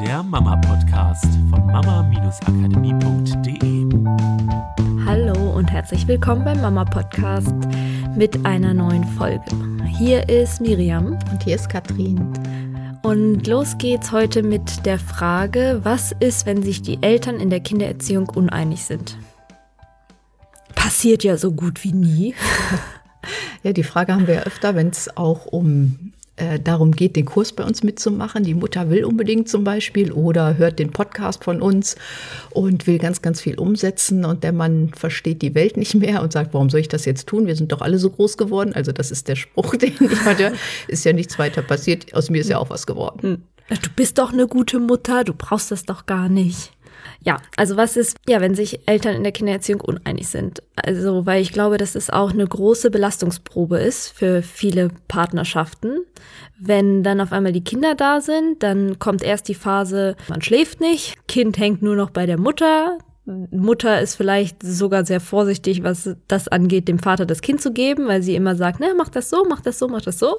der Mama-Podcast von mama-akademie.de. Hallo und herzlich willkommen beim Mama-Podcast mit einer neuen Folge. Hier ist Miriam. Und hier ist Katrin. Und los geht's heute mit der Frage, was ist, wenn sich die Eltern in der Kindererziehung uneinig sind? Passiert ja so gut wie nie. Ja, die Frage haben wir ja öfter, wenn es auch um äh, darum geht, den Kurs bei uns mitzumachen. Die Mutter will unbedingt zum Beispiel oder hört den Podcast von uns und will ganz, ganz viel umsetzen und der Mann versteht die Welt nicht mehr und sagt, warum soll ich das jetzt tun? Wir sind doch alle so groß geworden. Also das ist der Spruch, den ich hatte. Ist ja nichts weiter passiert. Aus mir ist ja auch was geworden. Hm. Du bist doch eine gute Mutter, du brauchst das doch gar nicht. Ja, also was ist, ja, wenn sich Eltern in der Kindererziehung uneinig sind? Also, weil ich glaube, dass es auch eine große Belastungsprobe ist für viele Partnerschaften. Wenn dann auf einmal die Kinder da sind, dann kommt erst die Phase, man schläft nicht, Kind hängt nur noch bei der Mutter, Mutter ist vielleicht sogar sehr vorsichtig, was das angeht, dem Vater das Kind zu geben, weil sie immer sagt, ne, mach das so, mach das so, mach das so.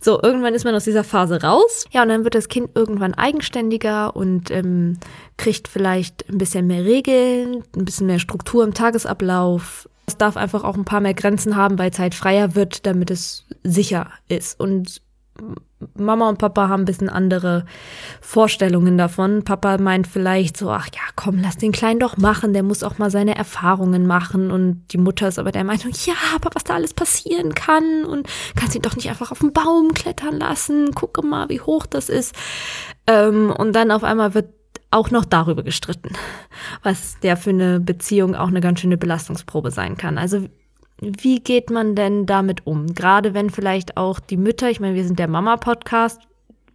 So, irgendwann ist man aus dieser Phase raus. Ja, und dann wird das Kind irgendwann eigenständiger und ähm, kriegt vielleicht ein bisschen mehr Regeln, ein bisschen mehr Struktur im Tagesablauf. Es darf einfach auch ein paar mehr Grenzen haben, weil Zeit freier wird, damit es sicher ist. Und Mama und Papa haben ein bisschen andere Vorstellungen davon. Papa meint vielleicht so, ach ja, komm, lass den Kleinen doch machen, der muss auch mal seine Erfahrungen machen. Und die Mutter ist aber der Meinung, ja, aber was da alles passieren kann und kannst ihn doch nicht einfach auf den Baum klettern lassen. Gucke mal, wie hoch das ist. Ähm, und dann auf einmal wird auch noch darüber gestritten, was der für eine Beziehung auch eine ganz schöne Belastungsprobe sein kann. Also wie geht man denn damit um? Gerade wenn vielleicht auch die Mütter, ich meine, wir sind der Mama-Podcast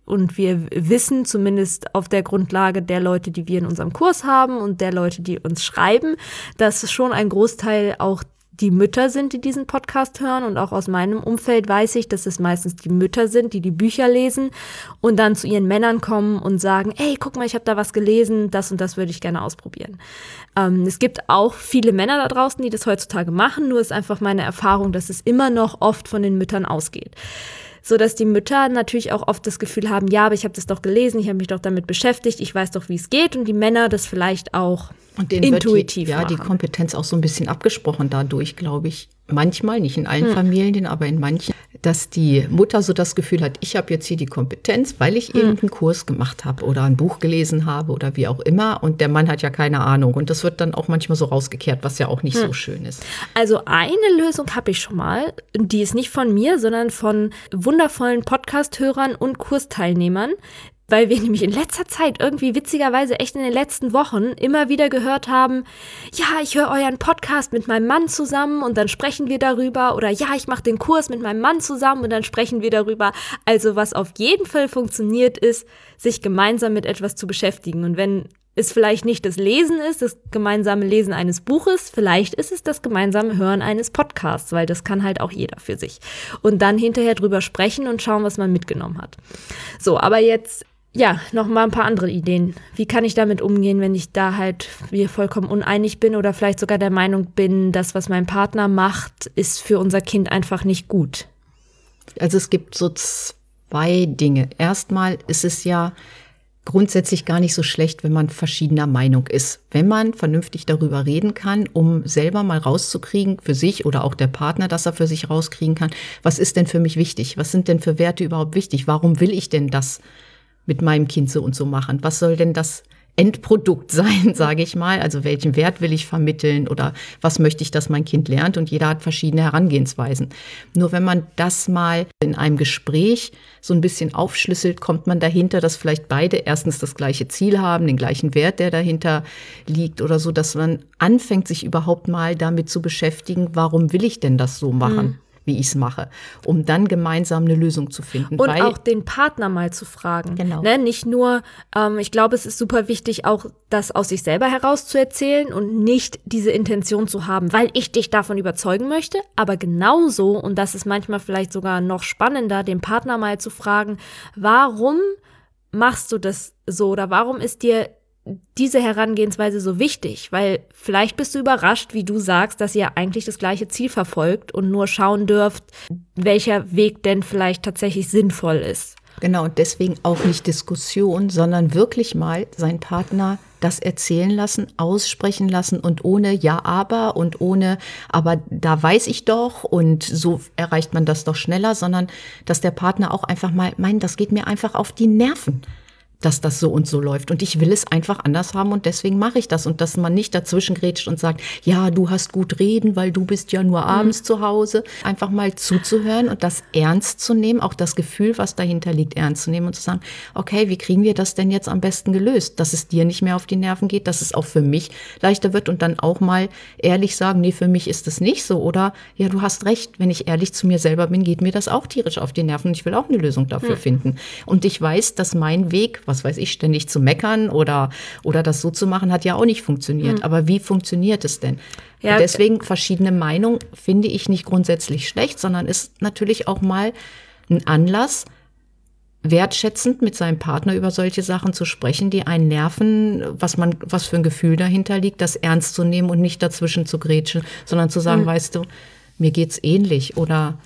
und wir wissen zumindest auf der Grundlage der Leute, die wir in unserem Kurs haben und der Leute, die uns schreiben, dass schon ein Großteil auch die Mütter sind, die diesen Podcast hören. Und auch aus meinem Umfeld weiß ich, dass es meistens die Mütter sind, die die Bücher lesen und dann zu ihren Männern kommen und sagen, ey, guck mal, ich habe da was gelesen, das und das würde ich gerne ausprobieren. Ähm, es gibt auch viele Männer da draußen, die das heutzutage machen, nur ist einfach meine Erfahrung, dass es immer noch oft von den Müttern ausgeht so dass die Mütter natürlich auch oft das Gefühl haben, ja, aber ich habe das doch gelesen, ich habe mich doch damit beschäftigt, ich weiß doch, wie es geht und die Männer das vielleicht auch und denen intuitiv wird die, ja die Kompetenz auch so ein bisschen abgesprochen dadurch, glaube ich. Manchmal, nicht in allen hm. Familien, aber in manchen, dass die Mutter so das Gefühl hat, ich habe jetzt hier die Kompetenz, weil ich hm. irgendeinen Kurs gemacht habe oder ein Buch gelesen habe oder wie auch immer. Und der Mann hat ja keine Ahnung. Und das wird dann auch manchmal so rausgekehrt, was ja auch nicht hm. so schön ist. Also eine Lösung habe ich schon mal. Die ist nicht von mir, sondern von wundervollen Podcast-Hörern und Kursteilnehmern, weil wir nämlich in letzter Zeit irgendwie witzigerweise echt in den letzten Wochen immer wieder gehört haben, ja, ich höre euren Podcast mit meinem Mann zusammen und dann sprechen wir darüber oder ja, ich mache den Kurs mit meinem Mann zusammen und dann sprechen wir darüber. Also was auf jeden Fall funktioniert ist, sich gemeinsam mit etwas zu beschäftigen und wenn es vielleicht nicht das Lesen ist, das gemeinsame Lesen eines Buches, vielleicht ist es das gemeinsame Hören eines Podcasts, weil das kann halt auch jeder für sich. Und dann hinterher drüber sprechen und schauen, was man mitgenommen hat. So, aber jetzt ja, noch mal ein paar andere Ideen. Wie kann ich damit umgehen, wenn ich da halt wir vollkommen uneinig bin oder vielleicht sogar der Meinung bin, das, was mein Partner macht, ist für unser Kind einfach nicht gut? Also es gibt so zwei Dinge. Erstmal ist es ja grundsätzlich gar nicht so schlecht, wenn man verschiedener Meinung ist. Wenn man vernünftig darüber reden kann, um selber mal rauszukriegen für sich oder auch der Partner, dass er für sich rauskriegen kann, was ist denn für mich wichtig? Was sind denn für Werte überhaupt wichtig? Warum will ich denn das? Mit meinem Kind so und so machen? Was soll denn das Endprodukt sein, sage ich mal? Also welchen Wert will ich vermitteln oder was möchte ich, dass mein Kind lernt? Und jeder hat verschiedene Herangehensweisen. Nur wenn man das mal in einem Gespräch so ein bisschen aufschlüsselt, kommt man dahinter, dass vielleicht beide erstens das gleiche Ziel haben, den gleichen Wert, der dahinter liegt oder so, dass man anfängt, sich überhaupt mal damit zu beschäftigen, warum will ich denn das so machen? Mhm wie ich es mache, um dann gemeinsam eine Lösung zu finden. Und auch den Partner mal zu fragen. Genau. Ne? Nicht nur, ähm, ich glaube, es ist super wichtig, auch das aus sich selber heraus zu erzählen und nicht diese Intention zu haben, weil ich dich davon überzeugen möchte, aber genauso, und das ist manchmal vielleicht sogar noch spannender, den Partner mal zu fragen, warum machst du das so oder warum ist dir diese Herangehensweise so wichtig? Weil vielleicht bist du überrascht, wie du sagst, dass ihr eigentlich das gleiche Ziel verfolgt und nur schauen dürft, welcher Weg denn vielleicht tatsächlich sinnvoll ist. Genau, und deswegen auch nicht Diskussion, sondern wirklich mal seinen Partner das erzählen lassen, aussprechen lassen und ohne Ja, aber und ohne, aber da weiß ich doch und so erreicht man das doch schneller, sondern dass der Partner auch einfach mal, mein, das geht mir einfach auf die Nerven dass das so und so läuft. Und ich will es einfach anders haben und deswegen mache ich das. Und dass man nicht dazwischen grätscht und sagt, ja, du hast gut reden, weil du bist ja nur abends mhm. zu Hause. Einfach mal zuzuhören und das ernst zu nehmen, auch das Gefühl, was dahinter liegt, ernst zu nehmen und zu sagen, okay, wie kriegen wir das denn jetzt am besten gelöst? Dass es dir nicht mehr auf die Nerven geht, dass es auch für mich leichter wird und dann auch mal ehrlich sagen, nee, für mich ist es nicht so. Oder ja, du hast recht, wenn ich ehrlich zu mir selber bin, geht mir das auch tierisch auf die Nerven und ich will auch eine Lösung dafür mhm. finden. Und ich weiß, dass mein Weg, was weiß ich, ständig zu meckern oder, oder das so zu machen, hat ja auch nicht funktioniert. Mhm. Aber wie funktioniert es denn? Ja, deswegen verschiedene Meinungen finde ich nicht grundsätzlich schlecht, sondern ist natürlich auch mal ein Anlass, wertschätzend mit seinem Partner über solche Sachen zu sprechen, die einen nerven, was man, was für ein Gefühl dahinter liegt, das ernst zu nehmen und nicht dazwischen zu grätschen, sondern zu sagen, mhm. weißt du, mir geht's ähnlich oder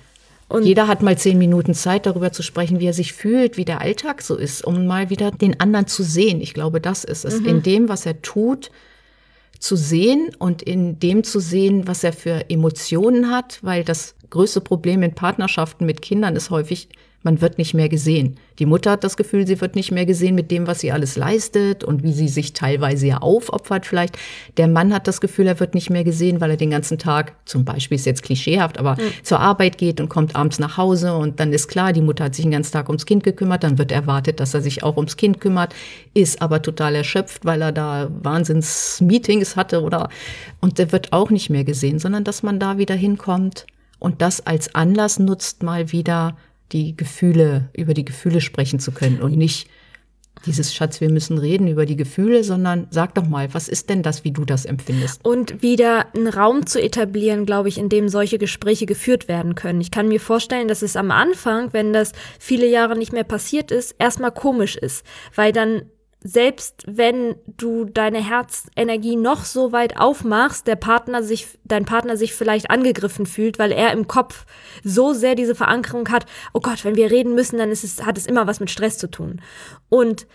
und Jeder hat mal zehn Minuten Zeit, darüber zu sprechen, wie er sich fühlt, wie der Alltag so ist, um mal wieder den anderen zu sehen. Ich glaube, das ist es. Mhm. In dem, was er tut, zu sehen und in dem zu sehen, was er für Emotionen hat, weil das größte Problem in Partnerschaften mit Kindern ist häufig, man wird nicht mehr gesehen. Die Mutter hat das Gefühl, sie wird nicht mehr gesehen mit dem, was sie alles leistet und wie sie sich teilweise ja aufopfert vielleicht. Der Mann hat das Gefühl, er wird nicht mehr gesehen, weil er den ganzen Tag, zum Beispiel ist jetzt klischeehaft, aber mhm. zur Arbeit geht und kommt abends nach Hause und dann ist klar, die Mutter hat sich den ganzen Tag ums Kind gekümmert, dann wird erwartet, dass er sich auch ums Kind kümmert, ist aber total erschöpft, weil er da Wahnsinns-Meetings hatte oder, und der wird auch nicht mehr gesehen, sondern dass man da wieder hinkommt und das als Anlass nutzt, mal wieder die Gefühle, über die Gefühle sprechen zu können und nicht dieses Schatz, wir müssen reden über die Gefühle, sondern sag doch mal, was ist denn das, wie du das empfindest? Und wieder einen Raum zu etablieren, glaube ich, in dem solche Gespräche geführt werden können. Ich kann mir vorstellen, dass es am Anfang, wenn das viele Jahre nicht mehr passiert ist, erstmal komisch ist, weil dann selbst wenn du deine Herzenergie noch so weit aufmachst, der Partner sich, dein Partner sich vielleicht angegriffen fühlt, weil er im Kopf so sehr diese Verankerung hat, oh Gott, wenn wir reden müssen, dann ist es, hat es immer was mit Stress zu tun. Und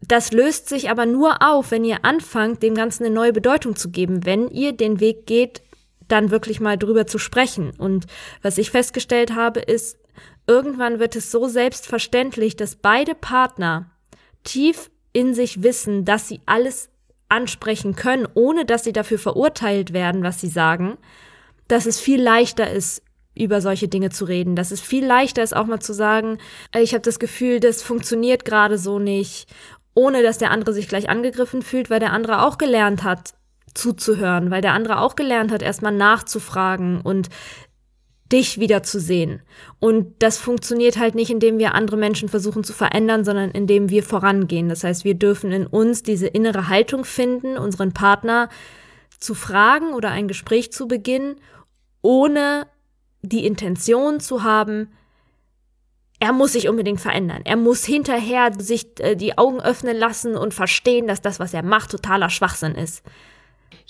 das löst sich aber nur auf, wenn ihr anfangt, dem Ganzen eine neue Bedeutung zu geben, wenn ihr den Weg geht, dann wirklich mal drüber zu sprechen. Und was ich festgestellt habe, ist, irgendwann wird es so selbstverständlich, dass beide Partner tief in sich wissen, dass sie alles ansprechen können, ohne dass sie dafür verurteilt werden, was sie sagen, dass es viel leichter ist, über solche Dinge zu reden, dass es viel leichter ist, auch mal zu sagen, ich habe das Gefühl, das funktioniert gerade so nicht, ohne dass der andere sich gleich angegriffen fühlt, weil der andere auch gelernt hat, zuzuhören, weil der andere auch gelernt hat, erstmal nachzufragen und dich wiederzusehen. Und das funktioniert halt nicht, indem wir andere Menschen versuchen zu verändern, sondern indem wir vorangehen. Das heißt, wir dürfen in uns diese innere Haltung finden, unseren Partner zu fragen oder ein Gespräch zu beginnen, ohne die Intention zu haben, er muss sich unbedingt verändern. Er muss hinterher sich äh, die Augen öffnen lassen und verstehen, dass das, was er macht, totaler Schwachsinn ist.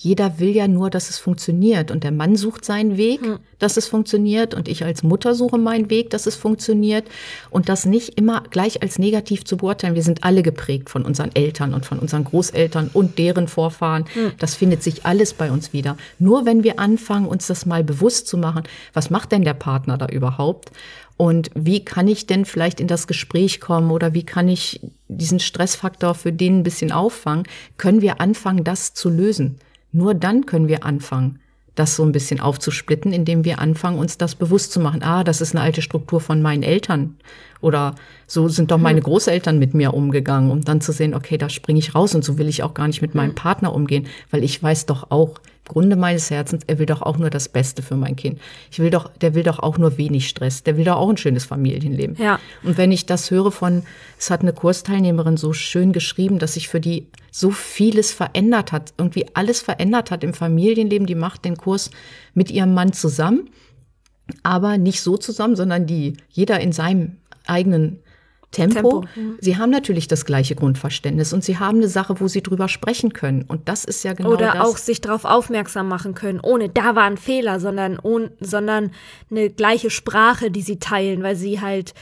Jeder will ja nur, dass es funktioniert. Und der Mann sucht seinen Weg, hm. dass es funktioniert. Und ich als Mutter suche meinen Weg, dass es funktioniert. Und das nicht immer gleich als negativ zu beurteilen. Wir sind alle geprägt von unseren Eltern und von unseren Großeltern und deren Vorfahren. Hm. Das findet sich alles bei uns wieder. Nur wenn wir anfangen, uns das mal bewusst zu machen, was macht denn der Partner da überhaupt? Und wie kann ich denn vielleicht in das Gespräch kommen oder wie kann ich diesen Stressfaktor für den ein bisschen auffangen? Können wir anfangen, das zu lösen? Nur dann können wir anfangen, das so ein bisschen aufzusplitten, indem wir anfangen, uns das bewusst zu machen. Ah, das ist eine alte Struktur von meinen Eltern. Oder so sind doch meine Großeltern mit mir umgegangen, um dann zu sehen, okay, da springe ich raus und so will ich auch gar nicht mit meinem Partner umgehen, weil ich weiß doch auch, Grunde meines Herzens, er will doch auch nur das Beste für mein Kind. Ich will doch, der will doch auch nur wenig Stress. Der will doch auch ein schönes Familienleben. Ja. Und wenn ich das höre von, es hat eine Kursteilnehmerin so schön geschrieben, dass sich für die so vieles verändert hat, irgendwie alles verändert hat im Familienleben. Die macht den Kurs mit ihrem Mann zusammen, aber nicht so zusammen, sondern die, jeder in seinem eigenen Tempo. Tempo, mhm. Sie haben natürlich das gleiche Grundverständnis und sie haben eine Sache, wo sie drüber sprechen können. Und das ist ja genau Oder das. auch sich darauf aufmerksam machen können, ohne da war ein Fehler, sondern, ohne, sondern eine gleiche Sprache, die sie teilen, weil sie halt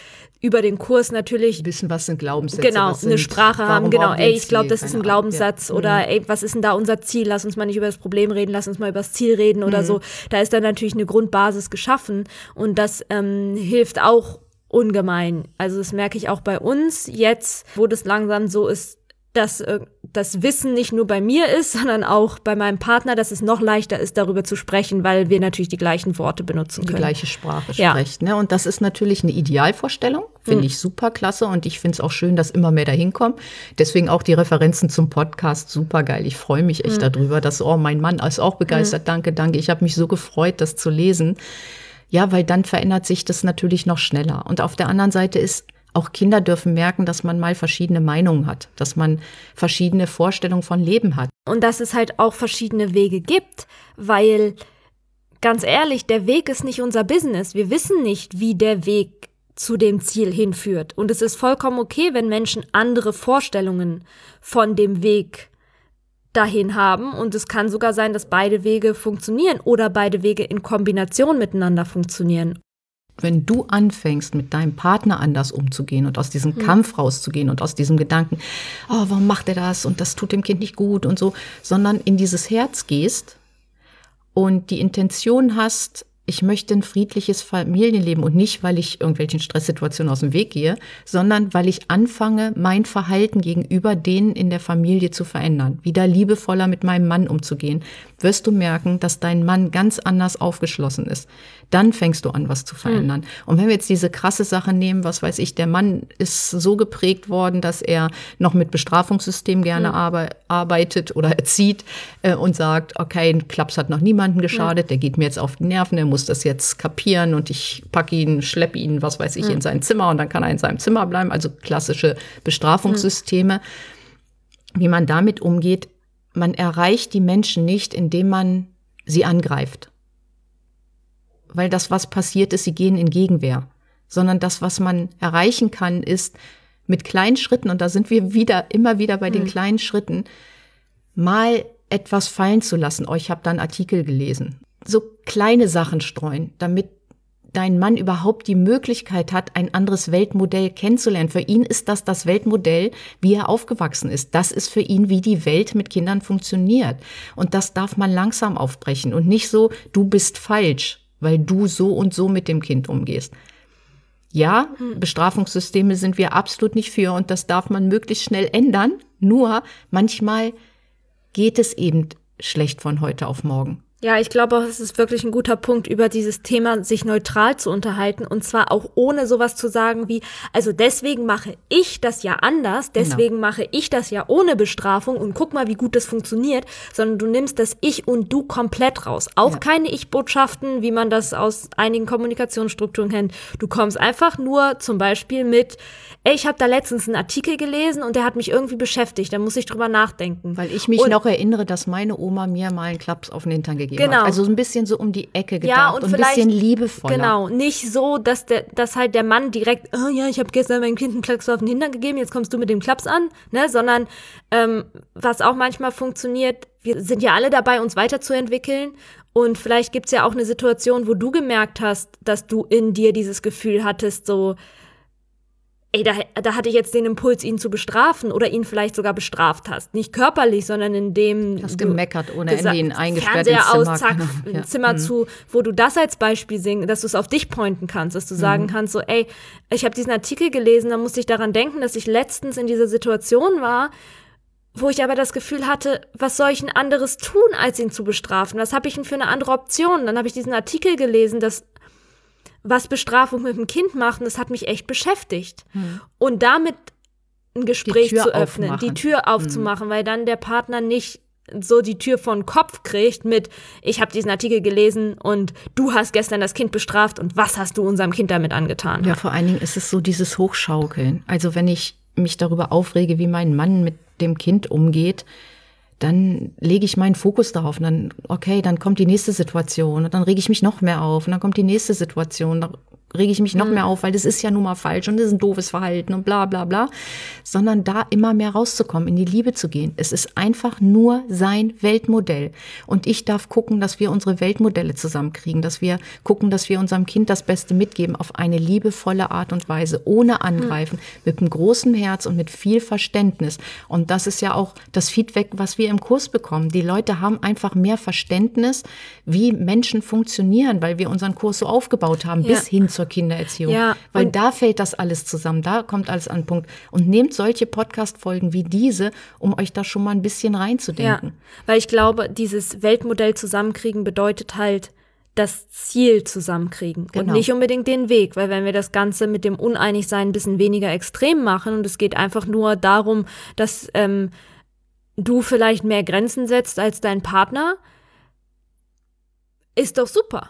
über den Kurs natürlich wissen, was sind Glaubenssätze. genau was eine sind, Sprache haben. Genau, ey, ich glaube, das ist ein Glaubenssatz ja. oder Mhm. ey, was ist denn da unser Ziel? Lass uns mal nicht über das Problem reden, lass uns mal über das Ziel reden oder Mhm. so. Da ist dann natürlich eine Grundbasis geschaffen und das ähm, hilft auch ungemein. Also das merke ich auch bei uns jetzt, wo das langsam so ist, dass äh, das Wissen nicht nur bei mir ist, sondern auch bei meinem Partner, dass es noch leichter ist, darüber zu sprechen, weil wir natürlich die gleichen Worte benutzen die können. gleiche Sprache Ja. sprecht. Ne? Und das ist natürlich eine Idealvorstellung, finde Mhm. ich super klasse und ich finde es auch schön, dass immer mehr dahin kommen. Deswegen auch die Referenzen zum Podcast super geil. Ich freue mich echt darüber, dass, oh, mein Mann ist auch begeistert. Danke, danke. Ich habe mich so gefreut, das zu lesen. Ja, weil dann verändert sich das natürlich noch schneller. Und auf der anderen Seite ist, auch Kinder dürfen merken, dass man mal verschiedene Meinungen hat, dass man verschiedene Vorstellungen von Leben hat. Und dass es halt auch verschiedene Wege gibt, weil ganz ehrlich, der Weg ist nicht unser Business. Wir wissen nicht, wie der Weg zu dem Ziel hinführt. Und es ist vollkommen okay, wenn Menschen andere Vorstellungen von dem Weg dahin haben. Und es kann sogar sein, dass beide Wege funktionieren oder beide Wege in Kombination miteinander funktionieren. wenn du anfängst, mit deinem Partner anders umzugehen und aus diesem Kampf rauszugehen und aus diesem Gedanken, oh, warum macht er das und das tut dem Kind nicht gut und so, sondern in dieses Herz gehst und die Intention hast, ich möchte ein friedliches Familienleben und nicht, weil ich irgendwelchen Stresssituationen aus dem Weg gehe, sondern weil ich anfange, mein Verhalten gegenüber denen in der Familie zu verändern, wieder liebevoller mit meinem Mann umzugehen, wirst du merken, dass dein Mann ganz anders aufgeschlossen ist. Dann fängst du an, was zu verändern. Und wenn wir jetzt diese krasse Sache nehmen, was weiß ich, der Mann ist so geprägt worden, dass er noch mit Bestrafungssystem gerne arbe arbeitet oder erzieht äh, und sagt, okay, ein Klaps hat noch niemandem geschadet, der geht mir jetzt auf die Nerven, er muss das jetzt kapieren und ich packe ihn, schleppe ihn, was weiß ich, in sein Zimmer und dann kann er in seinem Zimmer bleiben. Also klassische Bestrafungssysteme. Wie man damit umgeht, man erreicht die Menschen nicht, indem man sie angreift. Weil das, was passiert ist, sie gehen in Gegenwehr. Sondern das, was man erreichen kann, ist mit kleinen Schritten, und da sind wir wieder, immer wieder bei den kleinen Schritten, mal etwas fallen zu lassen. Oh, ich habe da einen Artikel gelesen. So kleine Sachen streuen, damit dein Mann überhaupt die Möglichkeit hat, ein anderes Weltmodell kennenzulernen. Für ihn ist das das Weltmodell, wie er aufgewachsen ist. Das ist für ihn, wie die Welt mit Kindern funktioniert. Und das darf man langsam aufbrechen und nicht so, du bist falsch, weil du so und so mit dem Kind umgehst. Ja, Bestrafungssysteme sind wir absolut nicht für und das darf man möglichst schnell ändern. Nur manchmal geht es eben schlecht von heute auf morgen. Ja, ich glaube auch, es ist wirklich ein guter Punkt, über dieses Thema sich neutral zu unterhalten und zwar auch ohne sowas zu sagen wie, also deswegen mache ich das ja anders, deswegen mache ich das ja ohne Bestrafung und guck mal, wie gut das funktioniert, sondern du nimmst das Ich und Du komplett raus. Auch Ja. keine Ich-Botschaften, wie man das aus einigen Kommunikationsstrukturen kennt. Du kommst einfach nur zum Beispiel mit, ey, ich habe da letztens einen Artikel gelesen und der hat mich irgendwie beschäftigt, da muss ich drüber nachdenken. Weil ich mich Und- noch erinnere, dass meine Oma mir mal einen Klaps auf den Hintern gegeben Genau. hat. Also so ein bisschen so um die Ecke gedacht Ja, und, und ein bisschen liebevoller. Genau, nicht so, dass der, dass halt der Mann direkt, oh ja, ich habe gestern meinem Kind einen Klaps auf den Hintern gegeben, jetzt kommst du mit dem Klaps an, ne, sondern ähm, was auch manchmal funktioniert, wir sind ja alle dabei, uns weiterzuentwickeln und vielleicht gibt's ja auch eine Situation, wo du gemerkt hast, dass du in dir dieses Gefühl hattest, so, ey, da, da hatte ich jetzt den Impuls, ihn zu bestrafen oder ihn vielleicht sogar bestraft hast. Nicht körperlich, sondern indem Hast du gemeckert ohne Ende, ihn eingesperrt Fernseher ins Zimmer. aus, zack, genau. ein Ja. Zimmer Mhm. zu, wo du das als Beispiel singen, dass du es auf dich pointen kannst, dass du Mhm. sagen kannst, so, ey, ich habe diesen Artikel gelesen, da musste ich daran denken, dass ich letztens in dieser Situation war, wo ich aber das Gefühl hatte, was soll ich denn anderes tun, als ihn zu bestrafen? Was habe ich denn für eine andere Option? Dann habe ich diesen Artikel gelesen, dass was Bestrafung mit dem Kind macht, und das hat mich echt beschäftigt. Und damit ein Gespräch Hm. Zu öffnen, aufmachen. Hm. die Tür aufzumachen, weil dann der Partner nicht so die Tür vor den Kopf kriegt mit, ich habe diesen Artikel gelesen und du hast gestern das Kind bestraft und was hast du unserem Kind damit angetan? Ja, vor allen Dingen ist es so dieses Hochschaukeln. Also wenn ich mich darüber aufrege, wie mein Mann mit dem Kind umgeht, dann lege ich meinen Fokus darauf und dann, okay, dann kommt die nächste Situation und dann rege ich mich noch mehr auf und dann kommt die nächste Situation. Rege ich mich noch mehr auf, weil das ist ja nun mal falsch und das ist ein doofes Verhalten und bla bla bla, sondern da immer mehr rauszukommen, in die Liebe zu gehen. Es ist einfach nur sein Weltmodell. Und ich darf gucken, dass wir unsere Weltmodelle zusammenkriegen, dass wir gucken, dass wir unserem Kind das Beste mitgeben auf eine liebevolle Art und Weise, ohne Angreifen, mit einem großen Herz und mit viel Verständnis. Und das ist ja auch das Feedback, was wir im Kurs bekommen. Die Leute haben einfach mehr Verständnis, wie Menschen funktionieren, weil wir unseren Kurs so aufgebaut haben, Ja. bis hin zur Kindererziehung. Ja, weil und- da fällt das alles zusammen, da kommt alles an den Punkt. Und nehmt solche Podcast-Folgen wie diese, um euch da schon mal ein bisschen reinzudenken. Ja, weil ich glaube, dieses Weltmodell zusammenkriegen bedeutet halt das Ziel zusammenkriegen und Genau. nicht unbedingt den Weg, weil wenn wir das Ganze mit dem Uneinigsein ein bisschen weniger extrem machen und es geht einfach nur darum, dass ähm, du vielleicht mehr Grenzen setzt als dein Partner, ist doch super.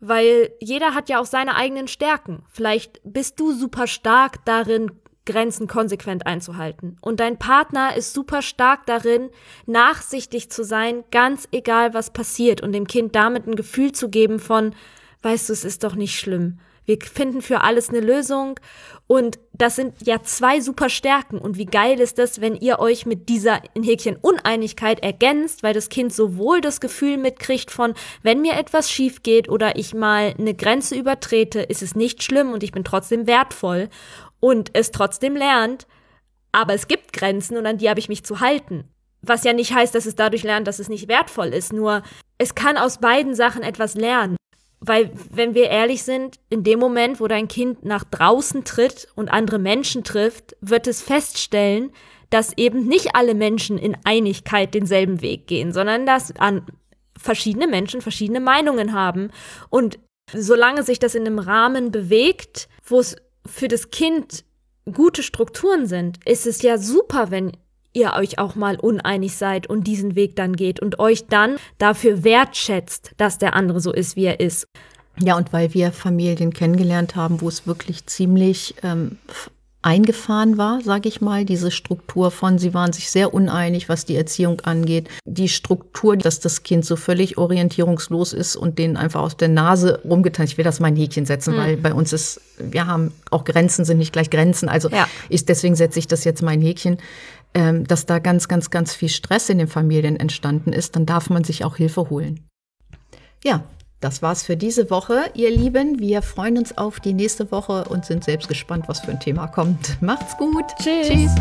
Weil jeder hat ja auch seine eigenen Stärken. Vielleicht bist du super stark darin, Grenzen konsequent einzuhalten. Und dein Partner ist super stark darin, nachsichtig zu sein, ganz egal was passiert und dem Kind damit ein Gefühl zu geben von, weißt du, es ist doch nicht schlimm. Wir finden für alles eine Lösung. Und das sind ja zwei super Stärken. Und wie geil ist das, wenn ihr euch mit dieser in Häkchen Uneinigkeit ergänzt, weil das Kind sowohl das Gefühl mitkriegt von, wenn mir etwas schief geht oder ich mal eine Grenze übertrete, ist es nicht schlimm und ich bin trotzdem wertvoll und es trotzdem lernt, aber es gibt Grenzen und an die habe ich mich zu halten. Was ja nicht heißt, dass es dadurch lernt, dass es nicht wertvoll ist, nur es kann aus beiden Sachen etwas lernen. Weil, wenn wir ehrlich sind, in dem Moment, wo dein Kind nach draußen tritt und andere Menschen trifft, wird es feststellen, dass eben nicht alle Menschen in Einigkeit denselben Weg gehen, sondern dass an verschiedene Menschen verschiedene Meinungen haben. Und solange sich das in einem Rahmen bewegt, wo es für das Kind gute Strukturen sind, ist es ja super, wenn ihr euch auch mal uneinig seid und diesen Weg dann geht und euch dann dafür wertschätzt, dass der andere so ist, wie er ist. Ja, und weil wir Familien kennengelernt haben, wo es wirklich ziemlich ähm, eingefahren war, sage ich mal, diese Struktur von, sie waren sich sehr uneinig, was die Erziehung angeht. Die Struktur, dass das Kind so völlig orientierungslos ist und denen einfach aus der Nase rumgetan. Ich will das mal ein Häkchen setzen, weil bei uns ist, wir haben auch Grenzen, sind nicht gleich Grenzen. Also Ja. ist, deswegen setze ich das jetzt mal ein Häkchen. Ähm, dass da ganz, ganz, ganz viel Stress in den Familien entstanden ist, dann darf man sich auch Hilfe holen. Ja, das war's für diese Woche, ihr Lieben. Wir freuen uns auf die nächste Woche und sind selbst gespannt, was für ein Thema kommt. Macht's gut. Tschüss. Tschüss.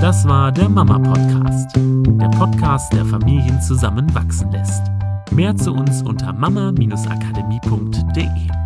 Das war der Mama Podcast. Der Podcast, der Familien zusammen wachsen lässt. Mehr zu uns unter mama-akademie.de.